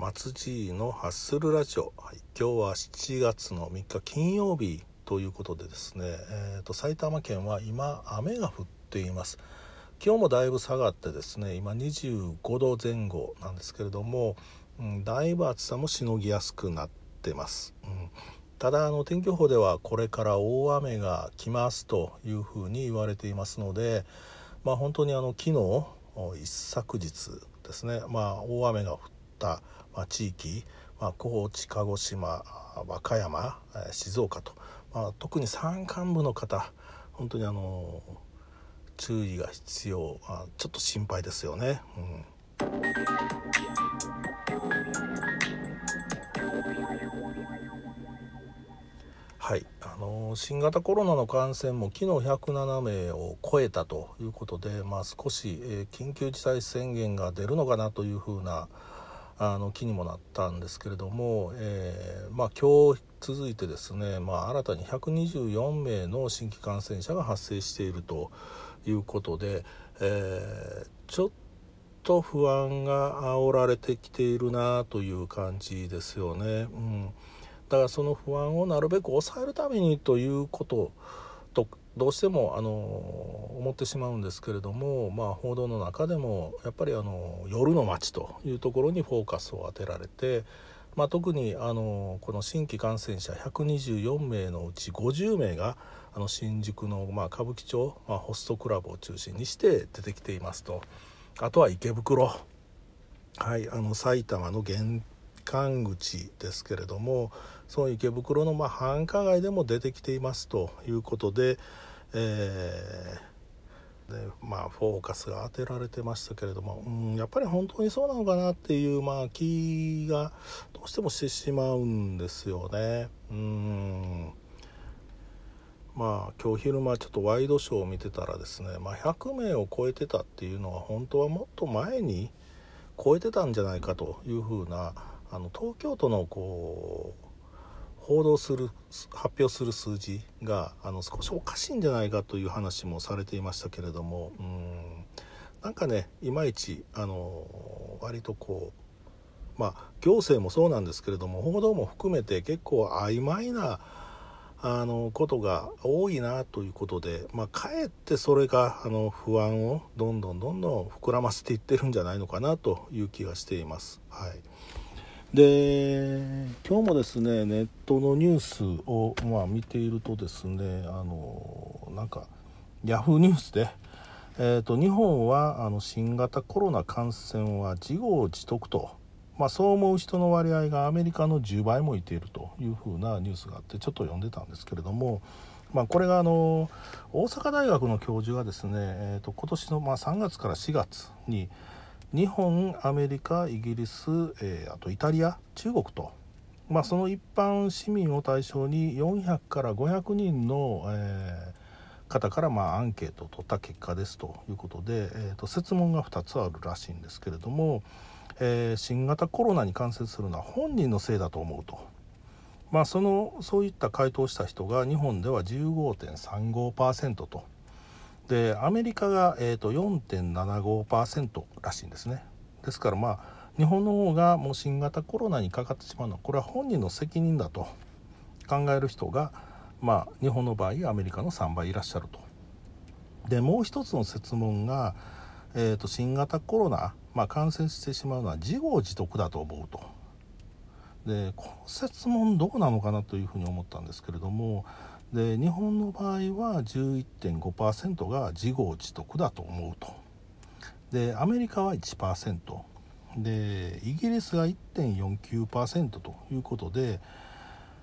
松爺のハッスルラジオ、はい、今日は7月の3日金曜日ということでですね、えーと、埼玉県は今雨が降っています。今日もだいぶ下がってですね今25度前後なんですけれども、うん、だいぶ暑さもしのぎやすくなってます、うん、ただあの天気予報ではこれから大雨が来ますというふうに言われていますのでまあ本当にあの昨日一昨日ですねまあ大雨が降ったまあ、地域、まあ、高知鹿児島和歌山静岡と、まあ、特に山間部の方本当にあの注意が必要あちょっと心配ですよね。うんはい、あの新型コロナの感染も昨日107名を超えたということで、まあ、少し、えー、緊急事態宣言が出るのかなというふうなあの気にもなったんですけれども、えー、まあ、今日続いてですね、まあ、新たに124名の新規感染者が発生しているということで、えー、ちょっと不安が煽られてきているなという感じですよね。うん、だからその不安をなるべく抑えるためにということとどうしてもあの思ってしまうんですけれども、まあ、報道の中でもやっぱりあの夜の街というところにフォーカスを当てられて、まあ、特にあのこの新規感染者124名のうち50名があの新宿の、まあ、歌舞伎町、まあ、ホストクラブを中心にして出てきていますと。あとは池袋、はい、あの埼玉の玄関口ですけれどもその池袋のま繁華街でも出てきていますということで。えー、でまあフォーカスが当てられてましたけれども、うん、やっぱり本当にそうなのかなっていう、まあ、気がどうしてもしてしまうんですよね。うんまあ今日昼間ちょっとワイドショーを見てたらですね、まあ、100名を超えてたっていうのは本当はもっと前に超えてたんじゃないかというふうなあの東京都のこう報道する発表する数字があの少しおかしいんじゃないかという話もされていましたけれどもうんなんかねいまいちあの割とこうまあ行政もそうなんですけれども報道も含めて結構曖昧なあのことが多いなということで、まあ、かえってそれがあの不安をどんどんどんどん膨らませていってるんじゃないのかなという気がしています。はいで今日もですねネットのニュースを、まあ、見ているとですねあのなんかヤフーニュースで、えーと、日本はあの新型コロナ感染は自業自得と、まあ、そう思う人の割合がアメリカの10倍もいているというふうなニュースがあってちょっと読んでたんですけれども、まあ、これがあの大阪大学の教授がですね、えーと、今年のま3月から4月に日本アメリカイギリス、えー、あとイタリア中国と、まあ、その一般市民を対象に400から500人の、えー、方からまあアンケートを取った結果ですということで、えー、と設問が2つあるらしいんですけれども、えー、新型コロナに感染するのは本人のせいだと思うと。まあ、そのそういった回答した人が日本では15.35%とでアメリカが、えーと、4.75%らしいんですねですからまあ日本の方がもう新型コロナにかかってしまうのはこれは本人の責任だと考える人が、まあ、日本の場合アメリカの3倍いらっしゃると。でもう一つの設問が、えーと、新型コロナ、まあ、感染してしまうのは自業自得だと思うと。でこの設問どうなのかなというふうに思ったんですけれどもで日本の場合は11.5%が自業自得だと思うと。でアメリカは1%でイギリスが1.49%ということで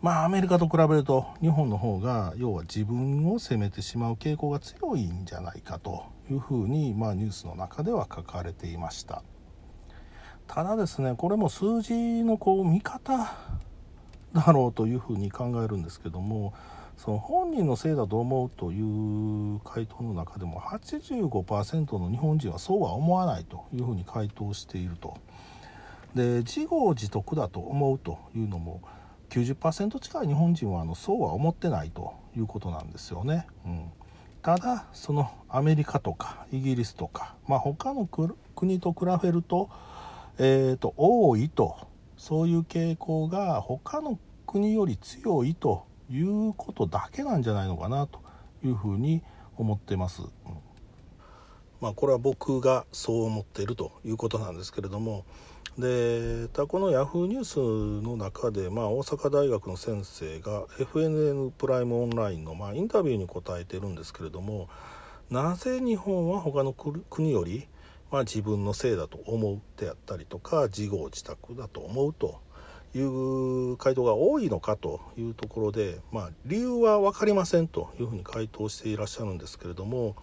まあアメリカと比べると日本の方が要は自分を責めてしまう傾向が強いんじゃないかというふうに、まあ、ニュースの中では書かれていました。ただですねこれも数字のこう見方だろうというふうに考えるんですけどもその本人のせいだと思うという回答の中でも85%の日本人はそうは思わないというふうに回答していると。で自業自得だと思うというのも90%近い日本人はあのそうは思ってないということなんですよね。うん、ただそのアメリカとかイギリスとか、まあ、他の国と比べると,、えーと、多いと。そういう傾向が他の国より強いということだけなんじゃないのかなというふうに思ってます。まあ、これは僕がそう思っているということなんですけれどもでたこの Yahoo ニュースの中で、まあ、大阪大学の先生が FNN プライムオンラインの、まあ、インタビューに答えてるんですけれどもなぜ日本は他の国より、まあ、自分のせいだと思うであったりとか自業自得だと思うという回答が多いのかというところで、まあ、理由は分かりませんというふうに回答していらっしゃるんですけれども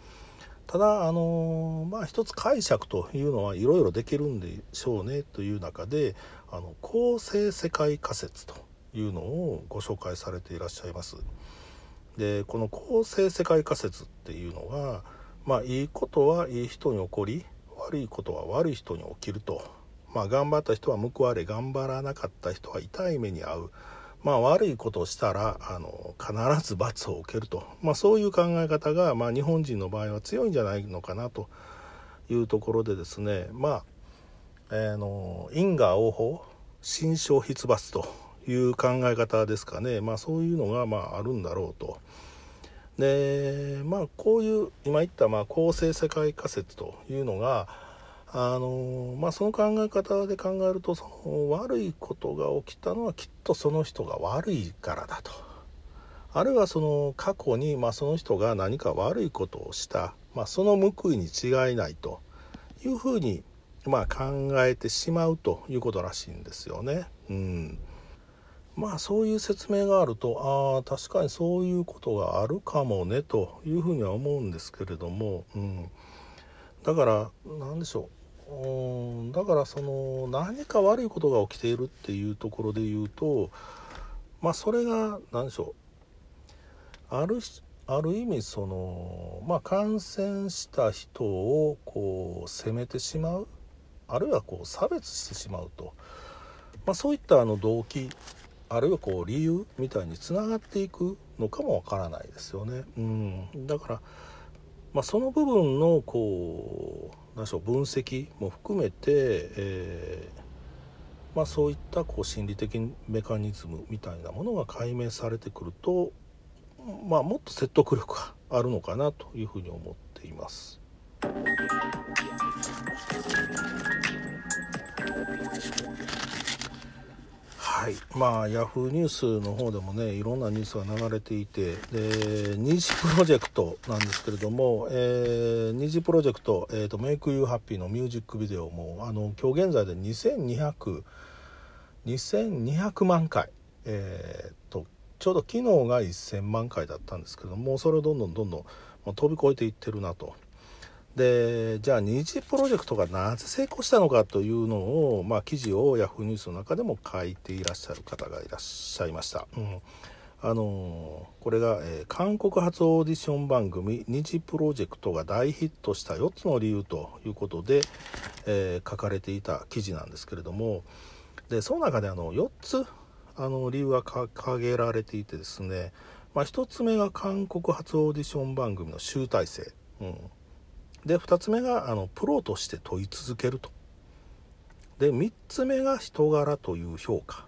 ただあのまあ一つ解釈というのはいろいろできるんでしょうねという中であの構成世界仮説というのをご紹介されていらっしゃいます。でこの構成世界仮説っていうのがまあいいことはいい人に起こり悪いことは悪い人に起きるとまあ頑張った人は報われ頑張らなかった人は痛い目に遭う。まあ、悪いことをしたらあの必ず罰を受けると、まあ、そういう考え方が、まあ、日本人の場合は強いんじゃないのかなというところでですね。まあ、えー、の因果応報心象筆罰という考え方ですかね、まあ、そういうのが、まあ、あるんだろうと。でまあこういう今言ったまあ構成世界仮説というのがあのまあ、その考え方で考えるとその悪いことが起きたのはきっとその人が悪いからだと。あるいはその過去に、まあ、その人が何か悪いことをした、まあ、その報いに違いないというふうに、まあ、考えてしまうということらしいんですよね。うん。まあそういう説明があるとああ確かにそういうことがあるかもねというふうには思うんですけれども、うん、だから何でしょう。うんだからその何か悪いことが起きているっていうところで言うとまあそれが何でしょう。あるある意味そのまあ感染した人をこう責めてしまう。あるいはこう差別してしまうと、まあ、そういったあの動機あるいはこう理由みたいにつながっていくのかもわからないですよね。うん、だから、まあ、その部分のこう何でしょう分析も含めて、えー、まあ、そういったこう心理的メカニズムみたいなものが解明されてくると、まあ、もっと説得力があるのかなというふうに思っています。はい。まあヤフーニュースの方でもねいろんなニュースが流れていてで二次プロジェクトなんですけれども、えー、二次プロジェクト「えーと、Make You Happy」のミュージックビデオもあの今日現在で2200 2200万回、えーと、ちょうど昨日が1000万回だったんですけどもそれをどんどんどんどん飛び越えていってるなと。でじゃあ二次プロジェクトがなぜ成功したのかというのを、まあ、記事を Yahoo! ニュースの中でも書いていらっしゃる方がいらっしゃいました。うん。あのこれが、えー、韓国発オーディション番組「二次プロジェクトが大ヒットした4つの理由」ということで、えー、書かれていた記事なんですけれどもでその中であの4つあの理由が掲げられていてですね、まあ、1つ目が韓国発オーディション番組の集大成、うん、で2つ目があのプロとして問い続けると。で3つ目が人柄という評価。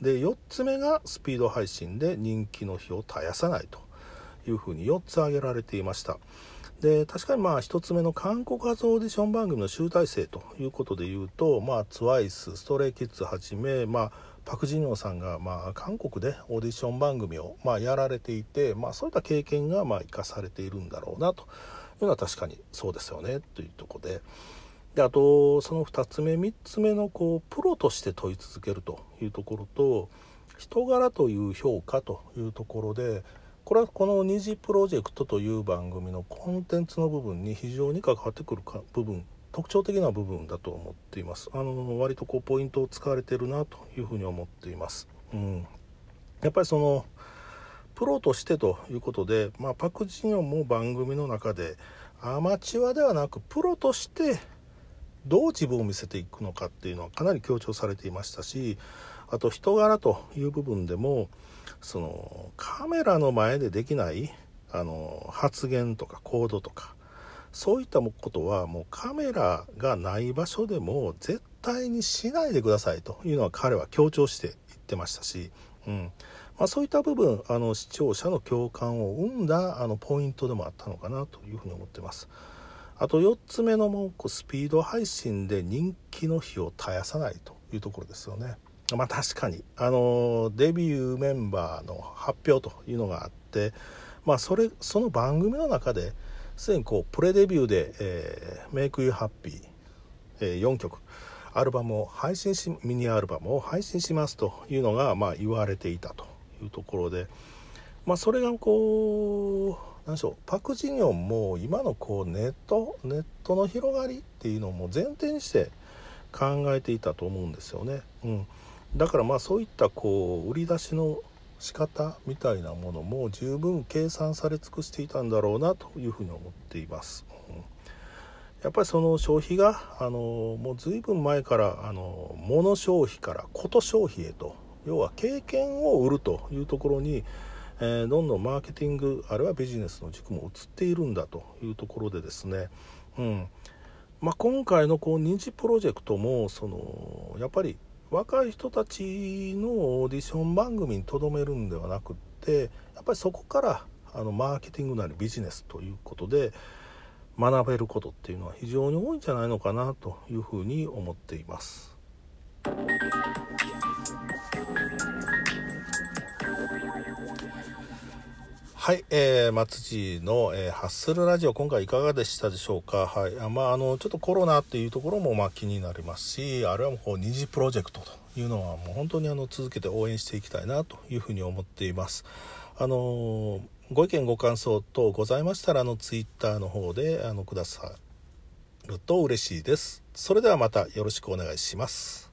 で4つ目がスピード配信で人気の火を絶やさないと。いうふうに4つ挙げられていました。で確かにまあ1つ目の韓国発オーディション番組の集大成ということで言うと、ま、TWICE ストレイキッズはじめ、まあ、パク・ジニョンさんが、まあ、韓国でオーディション番組を、まあ、やられていて、まあ、そういった経験が、まあ、生かされているんだろうなと。いうのは確かにそうですよねというとこで。であとその2つ目3つ目のこうプロとして問い続けるというところと人柄という評価というところでこれはこの二次プロジェクトという番組のコンテンツの部分に非常に関わってくるか部分特徴的な部分だと思っています。あの割とこうポイントを使われてるなというふうに思っています、うん、やっぱりそのプロとしてということで、まあ、パク・ジニョンも番組の中でアマチュアではなくプロとしてどう自分を見せていくのかっていうのはかなり強調されていましたしあと人柄という部分でもそのカメラの前でできないあの発言とか行動とかそういったことはもうカメラがない場所でも絶対にしないでくださいというのは彼は強調して言ってましたし、うん。まあ、そういった部分あの視聴者の共感を生んだあのポイントでもあったのかなというふうに思ってます。あと4つ目の文句スピード配信で人気の火を絶やさないというところですよね。まあ確かにあのデビューメンバーの発表というのがあって、まあ、それその番組の中ですでにこうプレデビューで「えー、Make You Happy」えー、4曲アルバムを配信しミニアルバムを配信しますというのが、まあ、言われていたというところで、まあ、それがこう何でしょうパク・ジニョンも今のこうネットネットの広がりっていうのを前提にして考えていたと思うんですよね。うん、だからまあそういったこう売り出しの仕方みたいなものも十分計算され尽くしていたんだろうなというふうに思っています。うん、やっぱりその消費があのもう随分前からあの物消費からこと消費へと要は経験を売るというところにえー、どんどんマーケティングあるいはビジネスの軸も移っているんだというところでですね、うんまあ、今回のこう認知プロジェクトもそのやっぱり若い人たちのオーディション番組にとどめるんではなくってやっぱりそこからあのマーケティングなりビジネスということで学べることっていうのは非常に多いんじゃないのかなというふうに思っています。はい、えー、松地の、えー、ハッスルラジオ今回いかがでしたでしょうか？はい、まああのちょっとコロナっていうところもまあ気になりますし、あるいはもうこう二次プロジェクトというのはもう本当にあの続けて応援していきたいなというふうに思っています。あのご意見ご感想等ございましたらあのツイッターの方であのくださると嬉しいです。それではまたよろしくお願いします。